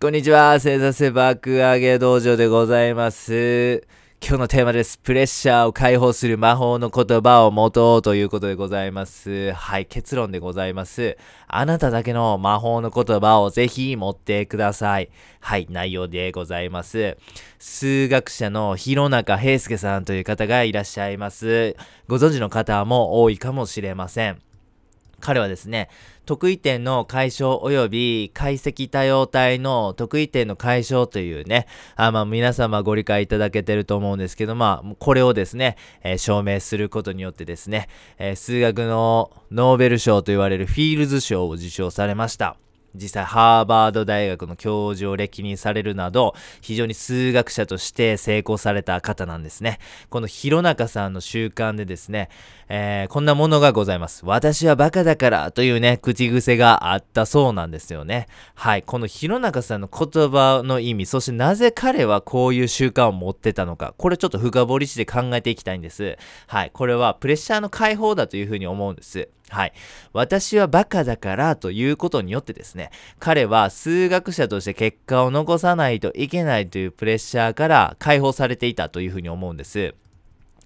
こんにちは、星座せ爆上げ道場でございます。今日のテーマです。プレッシャーを解放する魔法の言葉を持とうということでございます。はい、結論でございます。あなただけの魔法の言葉をぜひ持ってください。はい、内容でございます。数学者の広中平介さんという方がいらっしゃいます。ご存知の方も多いかもしれません。彼はですね、得意点の解消及び解析多様体の得意点の解消というね、あまあ皆様ご理解いただけてると思うんですけど、まあこれをですね、えー証明することによってですね、えー数学のノーベル賞と言われるフィールズ賞を受賞されました。実際ハーバード大学の教授を歴任されるなど非常に数学者として成功された方なんですね。この弘中さんの習慣でですね、えーこんなものがございます。私はバカだからというね口癖があったそうなんですよね。はい。この弘中さんの言葉の意味そしてなぜ彼はこういう習慣を持ってたのかこれちょっと深掘りして考えていきたいんです。はい。これはプレッシャーの解放だというふうに思うんです。はい。私はバカだからということによってですね、彼は数学者として結果を残さないといけないというプレッシャーから解放されていたというふうに思うんです。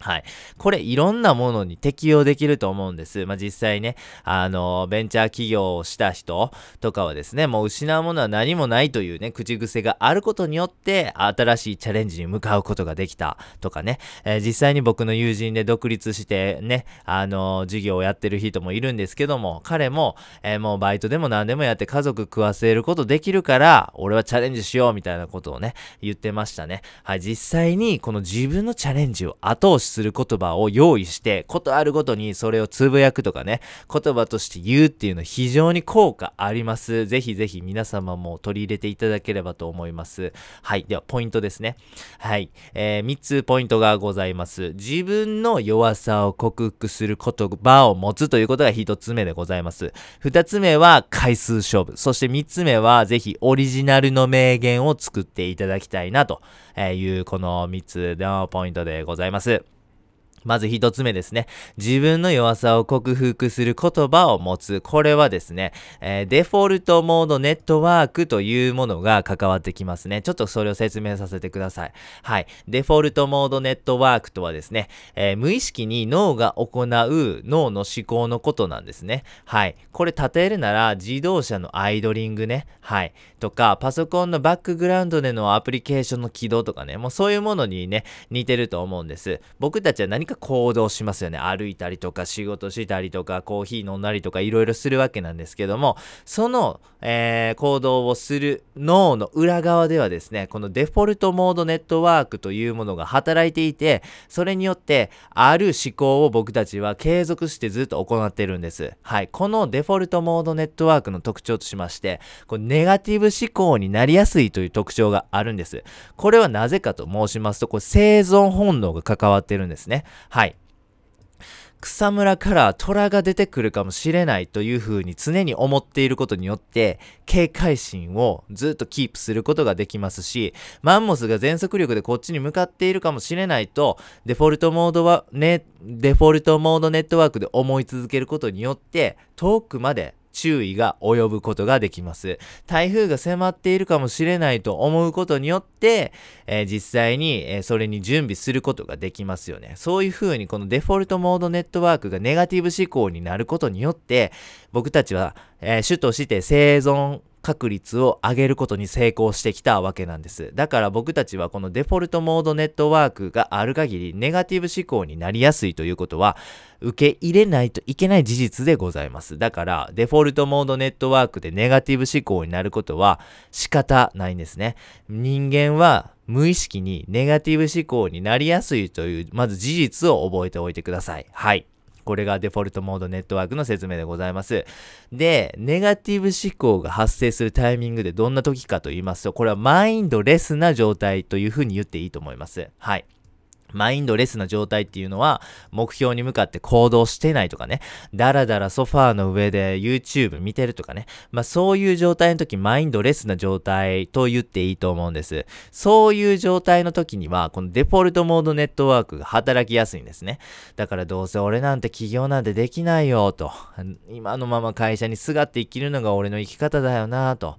はい。これいろんなものに適用できると思うんです。まあ、実際ね、あの、ベンチャー企業をした人とかはですね、もう失うものは何もないというね、口癖があることによって、新しいチャレンジに向かうことができたとかね、えー実際に僕の友人で独立してね、あの、授業をやってる人もいるんですけども、彼も、えーもうバイトでも何でもやって家族食わせることできるから、俺はチャレンジしようみたいなことをね、言ってましたね。はい、実際にこの自分のチャレンジを後押しする言葉を用意して、ことあるごとにそれをつぶやくとかね、言葉として言うっていうのは非常に効果あります。ぜひぜひ皆様も取り入れていただければと思います。はい、ではポイントですね。はい、えー、3つポイントがございます。自分の弱さを克服する言葉を持つということが1つ目でございます。2つ目は回数勝負。そして3つ目はぜひオリジナルの名言を作っていただきたいなというこの3つのポイントでございます。まず一つ目ですね。自分の弱さを克服する言葉を持つ。これはですね、えーデフォルトモードネットワークというものが関わってきますね。ちょっとそれを説明させてください。はい。デフォルトモードネットワークとはですね、えー無意識に脳が行う脳の思考のことなんですね。はい。これ例えるなら自動車のアイドリングね。はい。とか、パソコンのバックグラウンドでのアプリケーションの起動とかね、もうそういうものにね、似てると思うんです。僕たちは何か行動しますよね。歩いたりとか、仕事したりとか、コーヒー飲んだりとか、いろいろするわけなんですけども、その、えー行動をする脳の裏側ではですね、このデフォルトモードネットワークというものが働いていて、それによって、ある思考を僕たちは継続してずっと行ってるんです。はい。このデフォルトモードネットワークの特徴としまして、これネガティブ思考になりやすいという特徴があるんです。これはなぜかと申しますと、これ生存本能が関わってるんですね。はい。草むらから虎が出てくるかもしれないというふうに常に思っていることによって警戒心をずっとキープすることができますしマンモスが全速力でこっちに向かっているかもしれないとデフォルトモードはねデフォルトモードネットワークで思い続けることによって遠くまで注意が及ぶことができます。台風が迫っているかもしれないと思うことによって、えー実際に、えーそれに準備することができますよね。そういうふうにこのデフォルトモードネットワークがネガティブ思考になることによって、僕たちは、えー主として生存確率を上げることに成功してきたわけなんです。だから僕たちはこのデフォルトモードネットワークがある限りネガティブ思考になりやすいということは受け入れないといけない事実でございます。だからデフォルトモードネットワークでネガティブ思考になることは仕方ないんですね。人間は無意識にネガティブ思考になりやすいというまず事実を覚えておいてください。はい。これがデフォルトモードネットワークの説明でございます。で、ネガティブ思考が発生するタイミングでどんな時かと言いますと、これはマインドレスな状態というふうに言っていいと思います。はい。マインドレスな状態っていうのは、目標に向かって行動してないとかね、だらだらソファーの上で YouTube 見てるとかね、まあそういう状態の時、マインドレスな状態と言っていいと思うんです。そういう状態の時には、このデフォルトモードネットワークが働きやすいんですね。だからどうせ俺なんて起業なんてできないよと、今のまま会社にすがって生きるのが俺の生き方だよなと。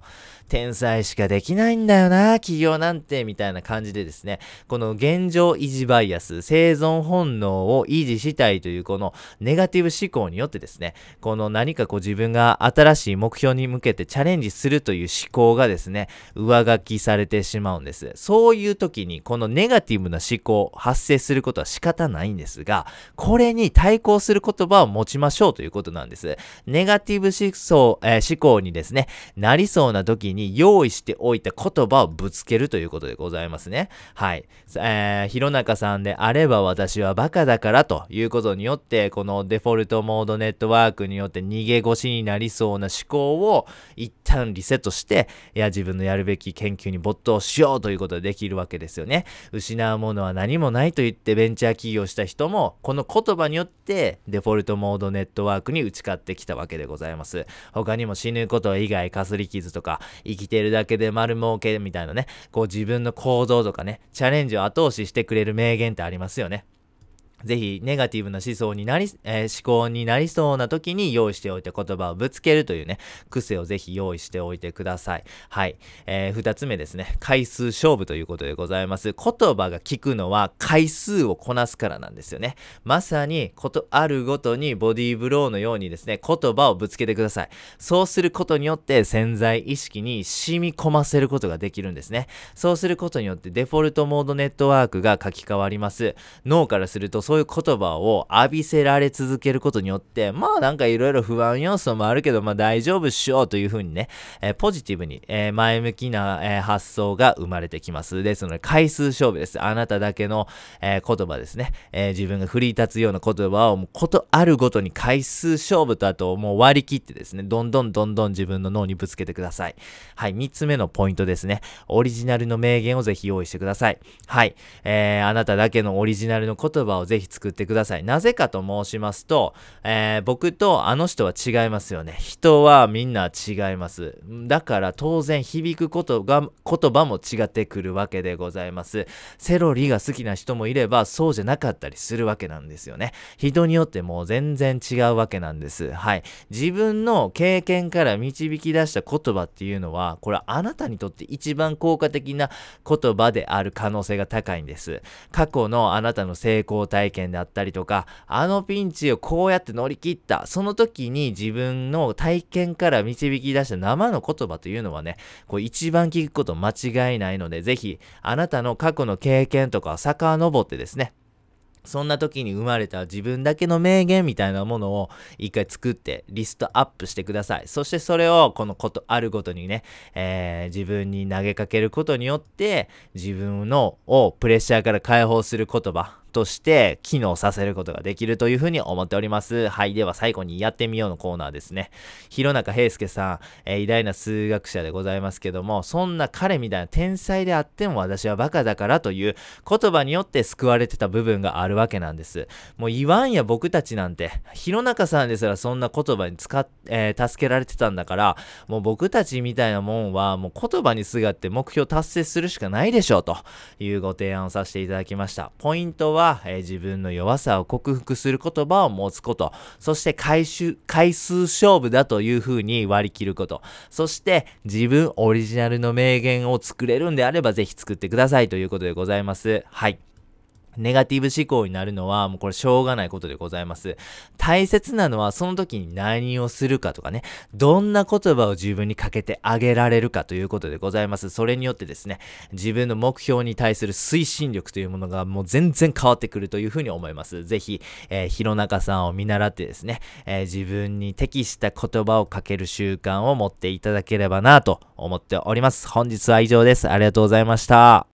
天才しかできないんだよな、企業なんて、みたいな感じでですね、この現状維持バイイアス、生存本能を維持したいというこのネガティブ思考によってですね、この何かこう自分が新しい目標に向けてチャレンジするという思考がですね、上書きされてしまうんです。そういう時にこのネガティブな思考発生することは仕方ないんですが、これに対抗する言葉を持ちましょうということなんです。ネガティブ思想、えー、思考にですね、なりそうな時に用意しておいた言葉をぶつけるということでございますね。はい。えー、弘中さんんであれば私はバカだからということによって、このデフォルトモードネットワークによって逃げ腰になりそうな思考を一旦リセットして、いや、自分のやるべき研究に没頭しようということでできるわけですよね。失うものは何もないと言ってベンチャー企業した人も、この言葉によってデフォルトモードネットワークに打ち勝ってきたわけでございます。他にも死ぬこと以外かすり傷とか、生きてるだけで丸儲けみたいなね、こう自分の行動とかね、チャレンジを後押ししてくれる名言ってありますよね。ぜひネガティブな思想になり、えー、思考になりそうな時に用意しておいて言葉をぶつけるというね、癖をぜひ用意しておいてください。はい。えー、二つ目ですね。回数勝負ということでございます。言葉が聞くのは回数をこなすからなんですよね。まさに、ことあるごとにボディーブローのようにですね、言葉をぶつけてください。そうすることによって潜在意識に染み込ませることができるんですね。そうすることによってデフォルトモードネットワークが書き換わります。脳からするとそういう言葉を浴びせられ続けることによって、まあなんかいろいろ不安要素もあるけど、まあ大丈夫っしょというふうにね、えー、ポジティブに、えー、前向きな、えー、発想が生まれてきます。ですので、回数勝負です。あなただけの、え言葉ですね、え自分が振り立つような言葉を、もうことあるごとに回数勝負とあともう割り切ってですね、どんどんどんどん自分の脳にぶつけてください。はい、3つ目のポイントですね。オリジナルの名言をぜひ用意してください。はい、えー、あなただけのオリジナルの言葉をぜひ作ってください。なぜかと申しますと、えー、僕とあの人は違いますよね。人はみんな違います。だから当然響くことが、言葉も違ってくるわけでございます。セロリが好きな人もいれば、そうじゃなかったりするわけなんですよね。人によってもう全然違うわけなんです。はい。自分の経験から導き出した言葉っていうのは、これはあなたにとって一番効果的な言葉である可能性が高いんです。過去のあなたの成功体体験であったりとか、あのピンチをこうやって乗り切った、その時に自分の体験から導き出した生の言葉というのはね、こう一番聞くこと間違いないので、ぜひ、あなたの過去の経験とかを遡ってですね、そんな時に生まれた自分だけの名言みたいなものを一回作ってリストアップしてください。そしてそれをこのことあるごとにね、えー、自分に投げかけることによって自分のをプレッシャーから解放する言葉として機能させることができるというふうに思っております。はい。では最後にやってみようのコーナーですね。弘中平介さん、えー、偉大な数学者でございますけども、そんな彼みたいな天才であっても私はバカだからという言葉によって救われてた部分があるわけなんです。もう言わんや僕たちなんて、弘中さんですらそんな言葉に使っ、えー、助けられてたんだから、もう僕たちみたいなもんはもう言葉にすがって目標達成するしかないでしょうというご提案をさせていただきました。ポイントはは、えー、自分の弱さを克服する言葉を持つこと、そして回収、回数勝負だというふうに割り切ること、そして自分オリジナルの名言を作れるんであればぜひ作ってくださいということでございます。はい。ネガティブ思考になるのは、もうこれしょうがないことでございます。大切なのは、その時に何をするかとかね、どんな言葉を自分にかけてあげられるかということでございます。それによってですね、自分の目標に対する推進力というものがもう全然変わってくるというふうに思います。ぜひ、えー、弘中さんを見習ってですね、えー、自分に適した言葉をかける習慣を持っていただければなと思っております。本日は以上です。ありがとうございました。